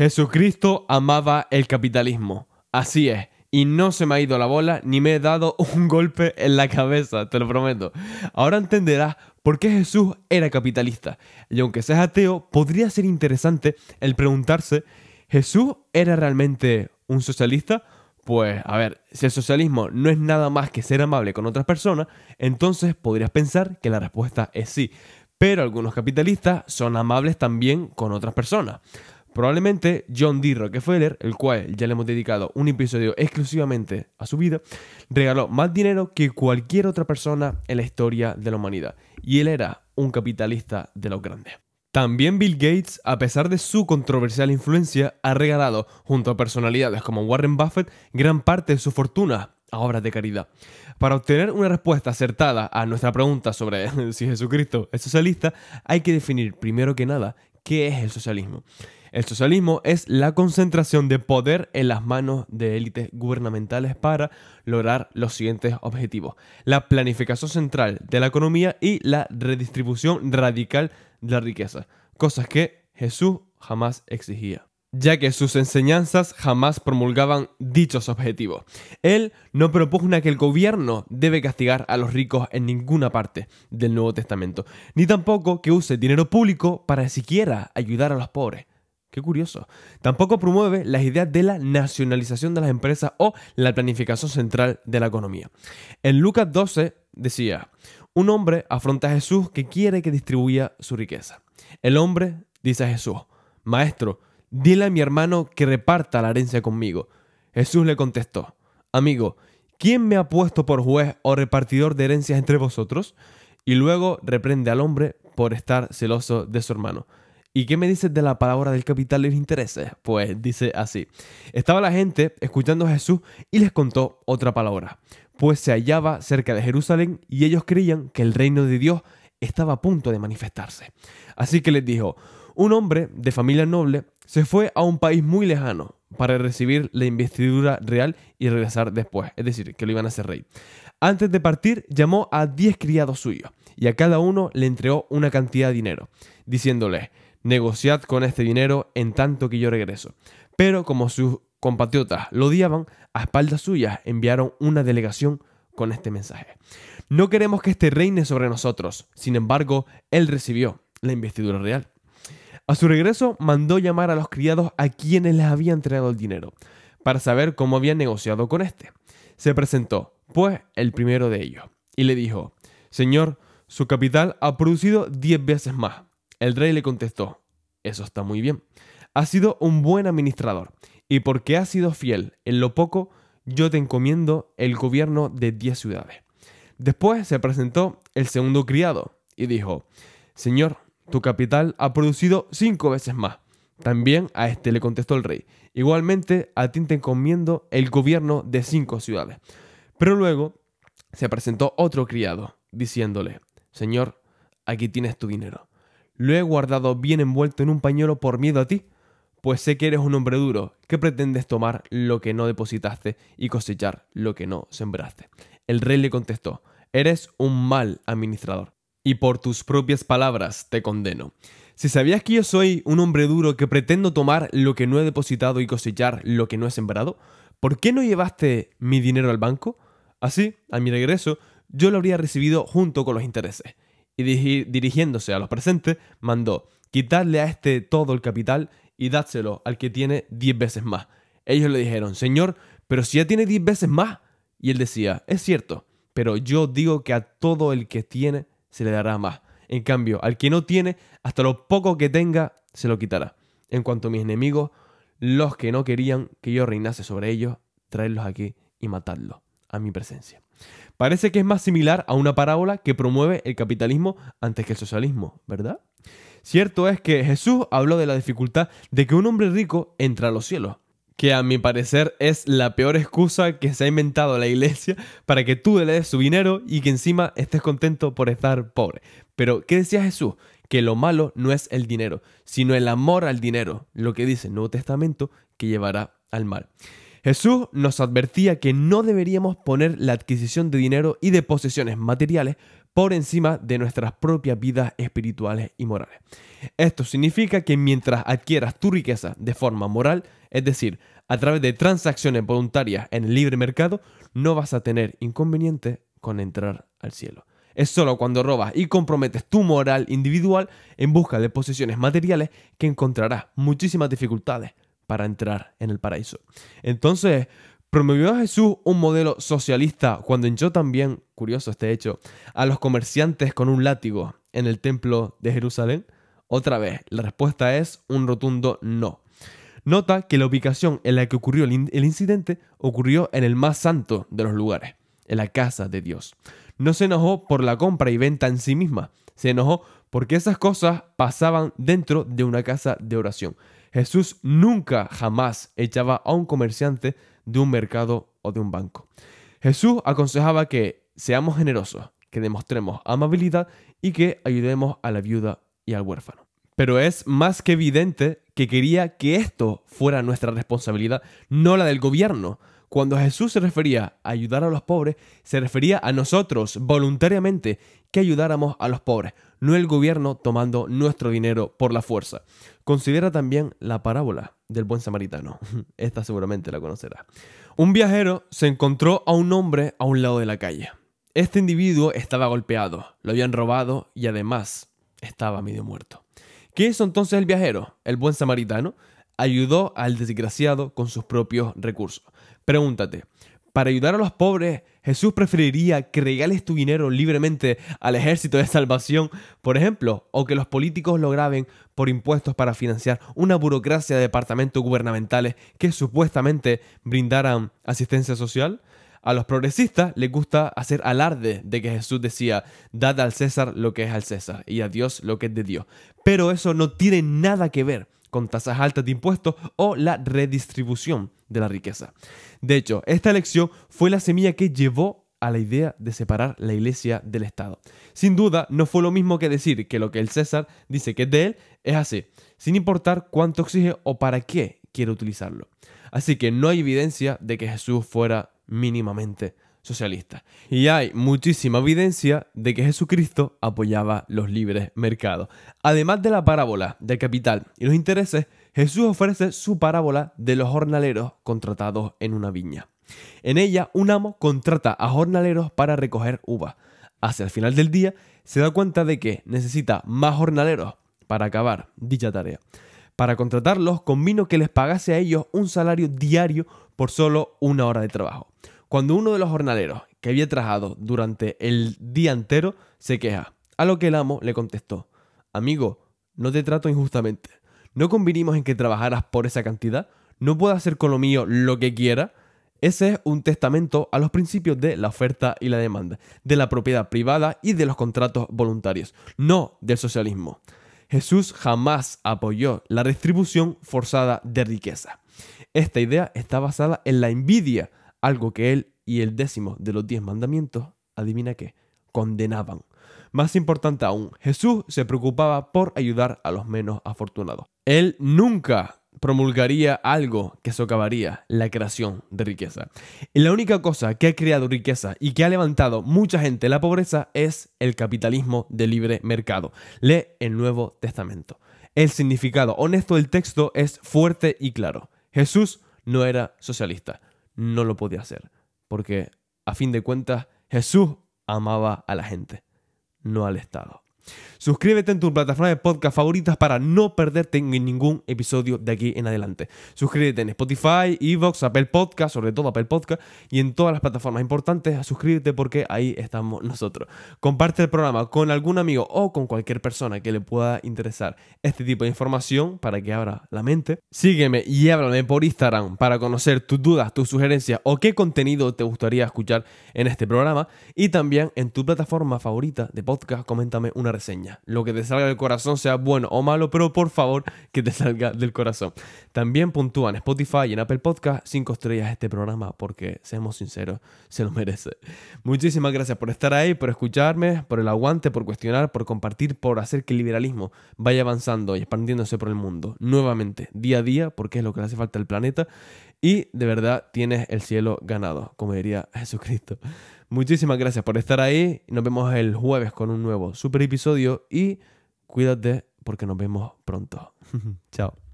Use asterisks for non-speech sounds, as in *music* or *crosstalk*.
Jesucristo amaba el capitalismo. Así es. Y no se me ha ido la bola ni me he dado *laughs* un golpe en la cabeza, te lo prometo. Ahora entenderás por qué Jesús era capitalista. Y aunque seas ateo, podría ser interesante el preguntarse, ¿Jesús era realmente un socialista? Pues, a ver, si el socialismo no es nada más que ser amable con otras personas, entonces podrías pensar que la respuesta es sí. Pero algunos capitalistas son amables también con otras personas. Probablemente John D. Rockefeller, el cual ya le hemos dedicado un episodio exclusivamente a su vida, regaló más dinero que cualquier otra persona en la historia de la humanidad. Y él era un capitalista de los grandes. También Bill Gates, a pesar de su controversial influencia, ha regalado, junto a personalidades como Warren Buffett, gran parte de su fortuna a obras de caridad. Para obtener una respuesta acertada a nuestra pregunta sobre *laughs* si Jesucristo es socialista, hay que definir primero que nada qué es el socialismo. El socialismo es la concentración de poder en las manos de élites gubernamentales para lograr los siguientes objetivos. La planificación central de la economía y la redistribución radical de la riqueza. Cosas que Jesús jamás exigía ya que sus enseñanzas jamás promulgaban dichos objetivos. Él no propugna que el gobierno debe castigar a los ricos en ninguna parte del Nuevo Testamento, ni tampoco que use dinero público para siquiera ayudar a los pobres. Qué curioso. Tampoco promueve las ideas de la nacionalización de las empresas o la planificación central de la economía. En Lucas 12 decía, un hombre afronta a Jesús que quiere que distribuya su riqueza. El hombre dice a Jesús, Maestro, dile a mi hermano que reparta la herencia conmigo. Jesús le contestó, Amigo, ¿quién me ha puesto por juez o repartidor de herencias entre vosotros? Y luego reprende al hombre por estar celoso de su hermano. ¿Y qué me dices de la palabra del capital y los intereses? Pues dice así. Estaba la gente escuchando a Jesús y les contó otra palabra, pues se hallaba cerca de Jerusalén y ellos creían que el reino de Dios estaba a punto de manifestarse. Así que les dijo, un hombre de familia noble se fue a un país muy lejano para recibir la investidura real y regresar después, es decir, que lo iban a hacer rey. Antes de partir, llamó a diez criados suyos y a cada uno le entregó una cantidad de dinero, diciéndole, negociad con este dinero en tanto que yo regreso. Pero como sus compatriotas lo odiaban, a espaldas suyas enviaron una delegación con este mensaje. No queremos que este reine sobre nosotros, sin embargo, él recibió la investidura real. A su regreso mandó llamar a los criados a quienes les había entregado el dinero, para saber cómo habían negociado con éste. Se presentó, pues, el primero de ellos, y le dijo, Señor, su capital ha producido diez veces más. El rey le contestó, eso está muy bien. Has sido un buen administrador, y porque has sido fiel en lo poco, yo te encomiendo el gobierno de diez ciudades. Después se presentó el segundo criado, y dijo, Señor, tu capital ha producido cinco veces más. También a este le contestó el rey, igualmente a ti te encomiendo el gobierno de cinco ciudades. Pero luego se presentó otro criado, diciéndole, Señor, aquí tienes tu dinero lo he guardado bien envuelto en un pañuelo por miedo a ti, pues sé que eres un hombre duro, que pretendes tomar lo que no depositaste y cosechar lo que no sembraste. El rey le contestó, eres un mal administrador, y por tus propias palabras te condeno. Si sabías que yo soy un hombre duro que pretendo tomar lo que no he depositado y cosechar lo que no he sembrado, ¿por qué no llevaste mi dinero al banco? Así, a mi regreso, yo lo habría recibido junto con los intereses y dirigiéndose a los presentes, mandó, quitadle a este todo el capital y dádselo al que tiene diez veces más. Ellos le dijeron, Señor, pero si ya tiene diez veces más. Y él decía, es cierto, pero yo digo que a todo el que tiene se le dará más. En cambio, al que no tiene, hasta lo poco que tenga, se lo quitará. En cuanto a mis enemigos, los que no querían que yo reinase sobre ellos, traedlos aquí y matadlos a mi presencia. Parece que es más similar a una parábola que promueve el capitalismo antes que el socialismo, ¿verdad? Cierto es que Jesús habló de la dificultad de que un hombre rico entre a los cielos, que a mi parecer es la peor excusa que se ha inventado la iglesia para que tú le des su dinero y que encima estés contento por estar pobre. Pero, ¿qué decía Jesús? Que lo malo no es el dinero, sino el amor al dinero, lo que dice el Nuevo Testamento que llevará al mal. Jesús nos advertía que no deberíamos poner la adquisición de dinero y de posesiones materiales por encima de nuestras propias vidas espirituales y morales. Esto significa que mientras adquieras tu riqueza de forma moral, es decir, a través de transacciones voluntarias en el libre mercado, no vas a tener inconveniente con entrar al cielo. Es solo cuando robas y comprometes tu moral individual en busca de posesiones materiales que encontrarás muchísimas dificultades para entrar en el paraíso. Entonces, ¿promovió Jesús un modelo socialista cuando hinchó también, curioso este hecho, a los comerciantes con un látigo en el templo de Jerusalén? Otra vez, la respuesta es un rotundo no. Nota que la ubicación en la que ocurrió el, incidente ocurrió en el más santo de los lugares, en la casa de Dios. No se enojó por la compra y venta en sí misma, se enojó porque esas cosas pasaban dentro de una casa de oración. Jesús nunca jamás echaba a un comerciante de un mercado o de un banco. Jesús aconsejaba que seamos generosos, que demostremos amabilidad y que ayudemos a la viuda y al huérfano. Pero es más que evidente que quería que esto fuera nuestra responsabilidad, no la del gobierno. Cuando Jesús se refería a ayudar a los pobres, se refería a nosotros voluntariamente que ayudáramos a los pobres, no el gobierno tomando nuestro dinero por la fuerza. Considera también la parábola del buen samaritano. *laughs* Esta seguramente la conocerá. Un viajero se encontró a un hombre a un lado de la calle. Este individuo estaba golpeado, lo habían robado y además estaba medio muerto. ¿Qué hizo entonces el viajero? El buen samaritano ayudó al desgraciado con sus propios recursos. Pregúntate, para ayudar a los pobres, Jesús preferiría que regales tu dinero libremente al ejército de salvación, por ejemplo, o que los políticos lo graben por impuestos para financiar una burocracia de departamentos gubernamentales que supuestamente brindaran asistencia social. A los progresistas les gusta hacer alarde de que Jesús decía, dad al César lo que es al César y a Dios lo que es de Dios. Pero eso no tiene nada que ver con tasas altas de impuestos o la redistribución de la riqueza. De hecho, esta elección fue la semilla que llevó a la idea de separar la iglesia del Estado. Sin duda, no fue lo mismo que decir que lo que el César dice que es de él es así, sin importar cuánto exige o para qué quiere utilizarlo. Así que no hay evidencia de que Jesús fuera mínimamente socialista. Y hay muchísima evidencia de que Jesucristo apoyaba los libres mercados. Además de la parábola del capital y los intereses, Jesús ofrece su parábola de los jornaleros contratados en una viña. En ella, un amo contrata a jornaleros para recoger uvas. Hacia el final del día, se da cuenta de que necesita más jornaleros para acabar dicha tarea. Para contratarlos, convino que les pagase a ellos un salario diario por solo una hora de trabajo. Cuando uno de los jornaleros que había trabajado durante el día entero se queja, a lo que el amo le contestó, amigo, no te trato injustamente. ¿No convinimos en que trabajaras por esa cantidad? ¿No puedo hacer con lo mío lo que quiera? Ese es un testamento a los principios de la oferta y la demanda, de la propiedad privada y de los contratos voluntarios, no del socialismo. Jesús jamás apoyó la distribución forzada de riqueza. Esta idea está basada en la envidia, algo que él y el décimo de los diez mandamientos, adivina qué, condenaban. Más importante aún, Jesús se preocupaba por ayudar a los menos afortunados. Él nunca promulgaría algo que socavaría la creación de riqueza. La única cosa que ha creado riqueza y que ha levantado mucha gente de la pobreza es el capitalismo de libre mercado. Lee el Nuevo Testamento. El significado honesto del texto es fuerte y claro. Jesús no era socialista, no lo podía hacer, porque a fin de cuentas Jesús amaba a la gente, no al Estado. Suscríbete en tu plataforma de podcast favoritas para no perderte ningún episodio de aquí en adelante. Suscríbete en Spotify, Evox, Apple Podcast, sobre todo Apple Podcast, y en todas las plataformas importantes. Suscríbete porque ahí estamos nosotros. Comparte el programa con algún amigo o con cualquier persona que le pueda interesar este tipo de información para que abra la mente. Sígueme y háblame por Instagram para conocer tus dudas, tus sugerencias o qué contenido te gustaría escuchar en este programa. Y también en tu plataforma favorita de podcast, coméntame reseña. Lo que te salga del corazón sea bueno o malo, pero por favor *laughs* que te salga del corazón. También puntúan Spotify y en Apple Podcast 5 estrellas este programa porque, seamos sinceros, *laughs* se lo merece. Muchísimas gracias por estar ahí, por escucharme, por el aguante, por cuestionar, por compartir, por hacer que el liberalismo vaya avanzando y expandiéndose por el mundo nuevamente, día a día, porque es lo que le hace falta al planeta. Y de verdad tienes el cielo ganado, como diría *laughs* Jesucristo. Muchísimas gracias por estar ahí. Nos vemos el jueves con un nuevo super episodio y cuídate porque nos vemos pronto. *laughs* Chao.